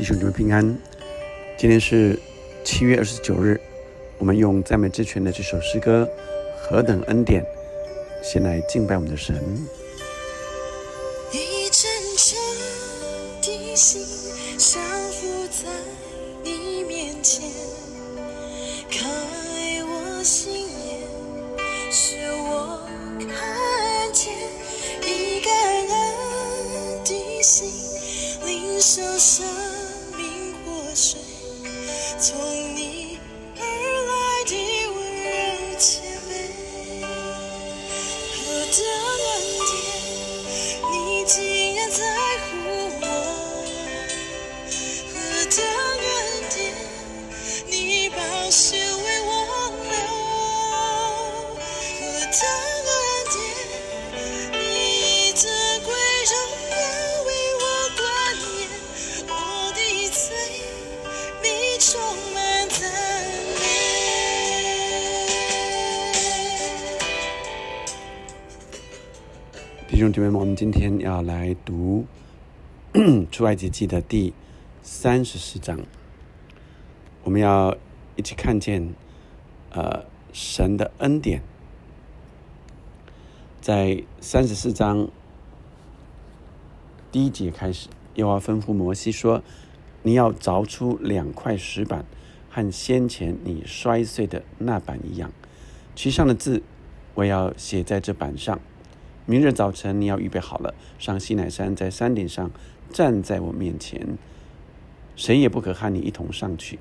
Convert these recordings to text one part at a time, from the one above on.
弟兄姊妹平安。今天是七月二十九日，我们用赞美之泉的这首诗歌《何等恩典》，先来敬拜我们的神。兄弟们，我们今天要来读 出埃及记的第三十四章，我们要一起看见呃神的恩典，在三十四章第一节开始，耶和华吩咐摩西说：“你要凿出两块石板，和先前你摔碎的那板一样，其上的字我要写在这板上。明日早晨你要预备好了，上西乃山，在山顶上站在我面前，谁也不可和你一同上去。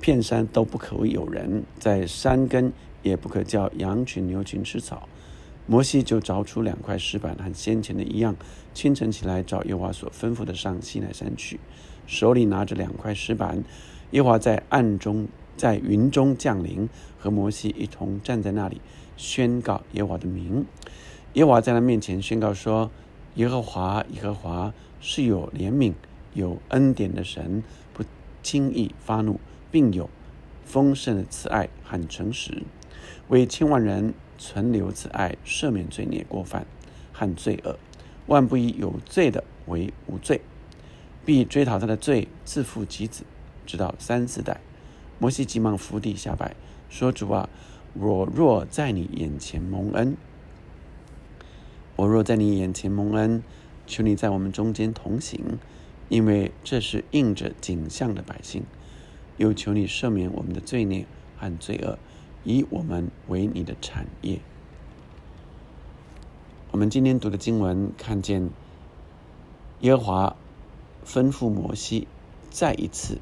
片山都不可有人，在山根也不可叫羊群牛群吃草。”摩西就凿出两块石板，和先前的一样。清晨起来，照耶和华所吩咐的上西乃山去，手里拿着两块石板。耶和华在暗中，在云中降临，和摩西一同站在那里，宣告耶和华的名。耶和华在他面前宣告说：“耶和华，耶和华是有怜悯、有恩典的神，不轻易发怒，并有丰盛的慈爱和诚实，为千万人存留慈爱，赦免罪孽过犯和罪恶。万不以有罪的为无罪，必追讨他的罪，自负及子，直到三四代。”摩西急忙伏地下拜，说：“主啊，我若在你眼前蒙恩。”我若在你眼前蒙恩，求你在我们中间同行，因为这是应着景象的百姓。又求你赦免我们的罪孽和罪恶，以我们为你的产业。我们今天读的经文，看见耶和华吩咐摩西再一次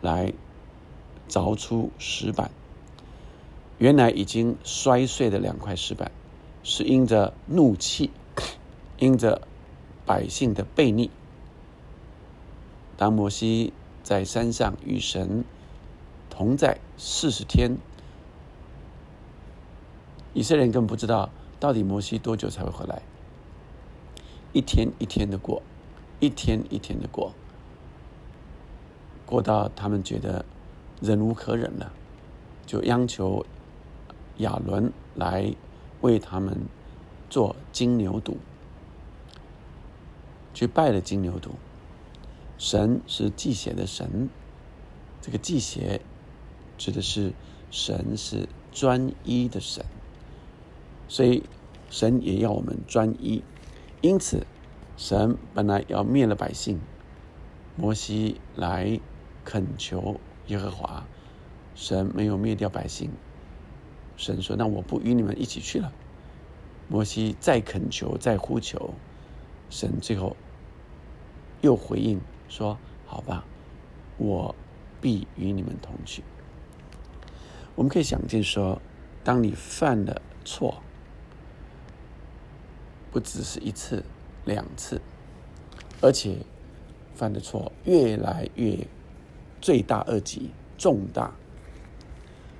来凿出石板。原来已经摔碎的两块石板。是因着怒气，因着百姓的悖逆。当摩西在山上与神同在四十天，以色列人根本不知道到底摩西多久才会回来。一天一天的过，一天一天的过，过到他们觉得忍无可忍了，就央求亚伦来。为他们做金牛犊，去拜了金牛犊。神是祭邪的神，这个祭邪指的是神是专一的神，所以神也要我们专一。因此，神本来要灭了百姓，摩西来恳求耶和华，神没有灭掉百姓。神说：“那我不与你们一起去了。”摩西再恳求、再呼求，神最后又回应说：“好吧，我必与你们同去。”我们可以想见说，当你犯了错，不只是一次、两次，而且犯的错越来越罪大恶极、重大，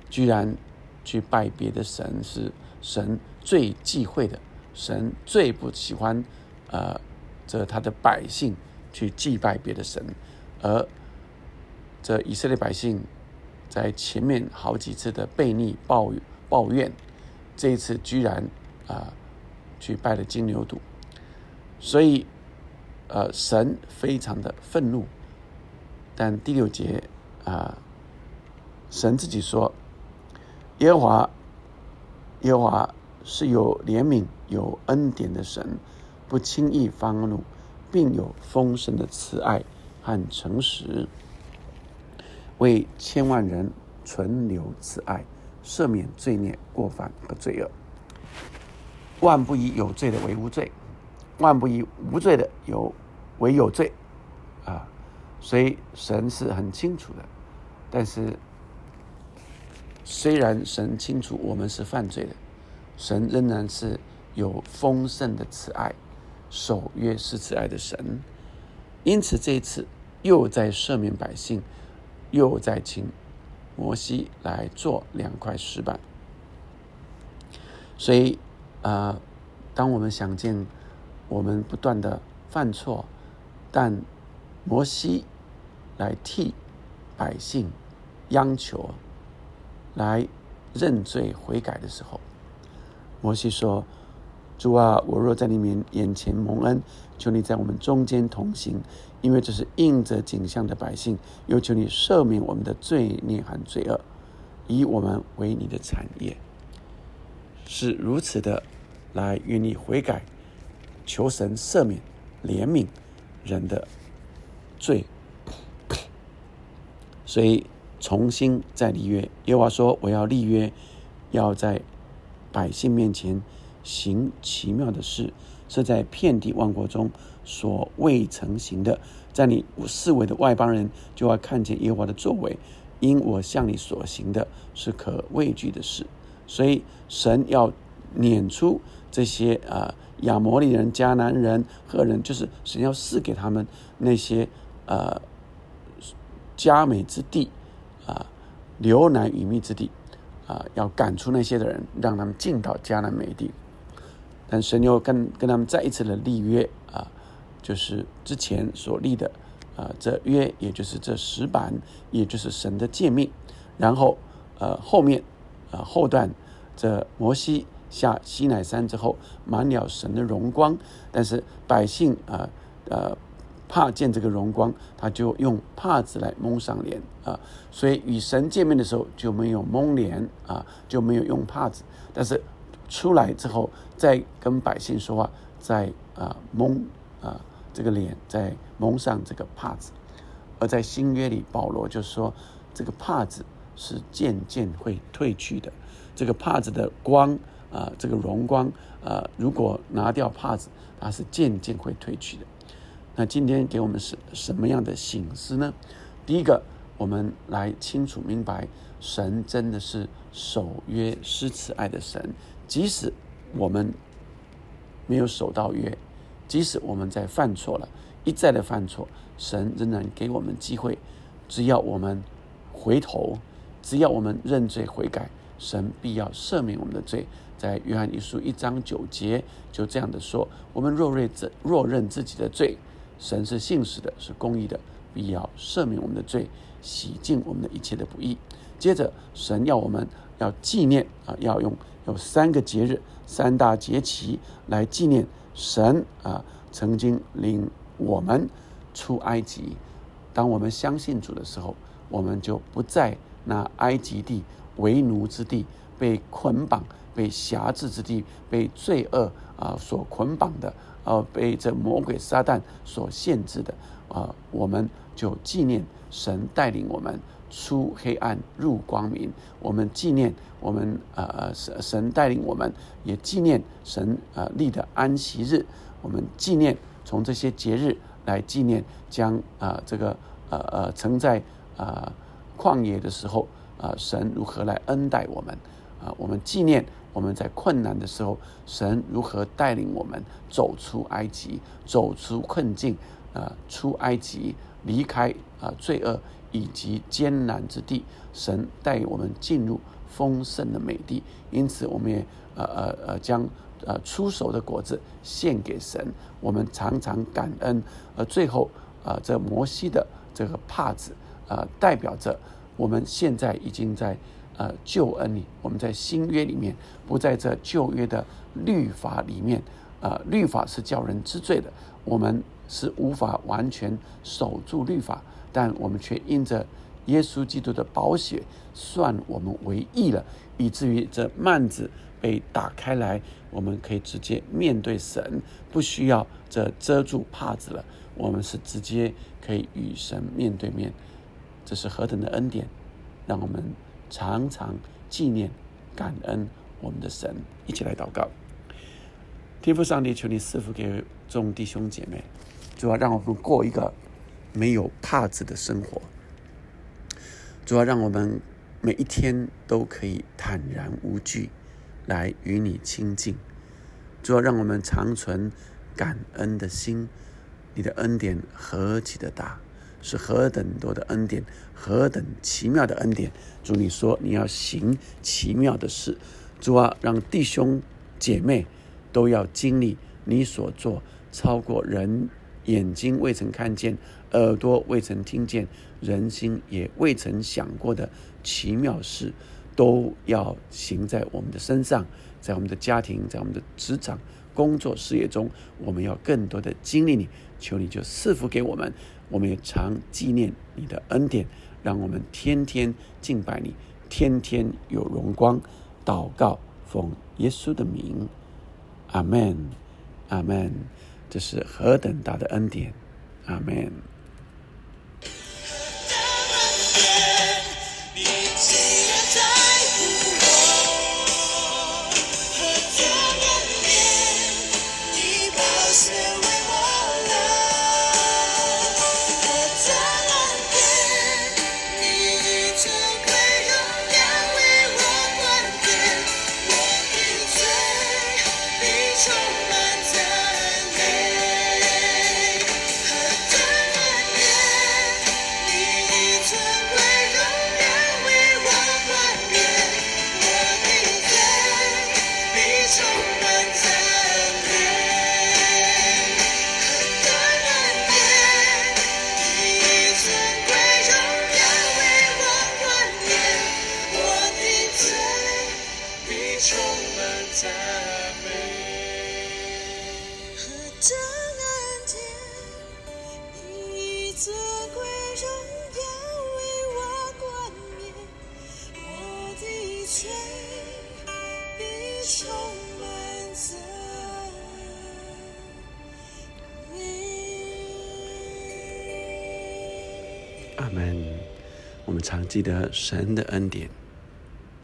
居然。去拜别的神是神最忌讳的，神最不喜欢，呃，这他的百姓去祭拜别的神，而这以色列百姓在前面好几次的悖逆抱抱怨，这一次居然啊去拜了金牛犊，所以呃神非常的愤怒，但第六节啊，神自己说，耶华，耶华是有怜悯、有恩典的神，不轻易发怒，并有丰盛的慈爱和诚实，为千万人存留慈爱，赦免罪孽、过犯和罪恶。万不以有罪的为无罪，万不以无罪的有为有罪，啊！所以神是很清楚的，但是虽然神清楚我们是犯罪的，神仍然是有丰盛的慈爱，守约是慈爱的神。因此这一次又在赦免百姓，又在请摩西来做两块石板。所以啊，当我们想见我们不断的犯错，但摩西。来替百姓央求，来认罪悔改的时候，摩西说：“主啊，我若在你面眼前蒙恩，求你在我们中间同行，因为这是应着景象的百姓，又求你赦免我们的罪孽和罪恶，以我们为你的产业。”是如此的，来愿你悔改，求神赦免、怜悯人的罪。所以重新再立约，耶和华说：“我要立约，要在百姓面前行奇妙的事，是在遍地万国中所未曾行的。在你四围的外邦人就要看见耶和华的作为，因我向你所行的是可畏惧的事。所以神要撵出这些啊亚摩利人、迦南人、赫人，就是神要赐给他们那些呃。”佳美之地，流难与密之地，啊，要赶出那些的人，让他们进到迦南美地。但神又跟跟他们再一次的立约，啊，就是之前所立的，啊，这约也就是这石板，也就是神的诫命。然后，呃，后面，呃，后段，这摩西下西乃山之后，满了神的荣光，但是百姓，啊，呃。怕见这个荣光，他就用帕子来蒙上脸啊，所以与神见面的时候就没有蒙脸啊，就没有用帕子。但是出来之后，再跟百姓说话，再啊蒙啊这个脸，再蒙上这个帕子。而在新约里，保罗就说，这个帕子是渐渐会褪去的。这个帕子的光啊，这个荣光啊，如果拿掉帕子，它是渐渐会褪去的。那今天给我们是什么样的醒思呢？第一个，我们来清楚明白，神真的是守约施慈爱的神。即使我们没有守到约，即使我们在犯错了，一再的犯错，神仍然给我们机会。只要我们回头，只要我们认罪悔改，神必要赦免我们的罪。在约翰一书一章九节就这样的说：我们若认自若认自己的罪。神是信实的，是公义的，必要赦免我们的罪，洗净我们的一切的不义。接着，神要我们要纪念啊，要用有三个节日、三大节期来纪念神啊曾经领我们出埃及。当我们相信主的时候，我们就不在那埃及地为奴之地，被捆绑、被辖制之地，被罪恶啊所捆绑的。呃，被这魔鬼撒旦所限制的，啊，我们就纪念神带领我们出黑暗入光明。我们纪念我们呃神神带领我们，也纪念神呃立的安息日。我们纪念从这些节日来纪念将啊这个呃呃曾在啊旷野的时候啊神如何来恩待我们啊，我们纪念。我们在困难的时候，神如何带领我们走出埃及，走出困境，啊，出埃及，离开啊罪恶以及艰难之地，神带我们进入丰盛的美地。因此，我们也呃呃呃将呃出手的果子献给神，我们常常感恩。而最后啊，这摩西的这个帕子啊，代表着我们现在已经在。呃，救恩里，我们在新约里面，不在这旧约的律法里面。呃，律法是叫人知罪的，我们是无法完全守住律法。但我们却因着耶稣基督的宝血算我们为义了，以至于这幔子被打开来，我们可以直接面对神，不需要这遮住帕子了。我们是直接可以与神面对面，这是何等的恩典！让我们常常纪念、感恩我们的神，一起来祷告。天父上帝，求你赐福给众弟兄姐妹，主要让我们过一个没有帕子的生活。主要让我们每一天都可以坦然无惧来与你亲近。主要让我们常存感恩的心。你的恩典何其的大，是何等多的恩典，何等奇妙的恩典！主，你说你要行奇妙的事，主啊，让弟兄姐妹都要经历你所做超过人眼睛未曾看见、耳朵未曾听见、人心也未曾想过的奇妙事，都要行在我们的身上，在我们的家庭，在我们的职场。工作事业中，我们要更多的经历你，求你就赐福给我们，我们也常纪念你的恩典，让我们天天敬拜你，天天有荣光。祷告，奉耶稣的名，阿门，阿门。这是何等大的恩典，阿门。阿门。我们常记得神的恩典。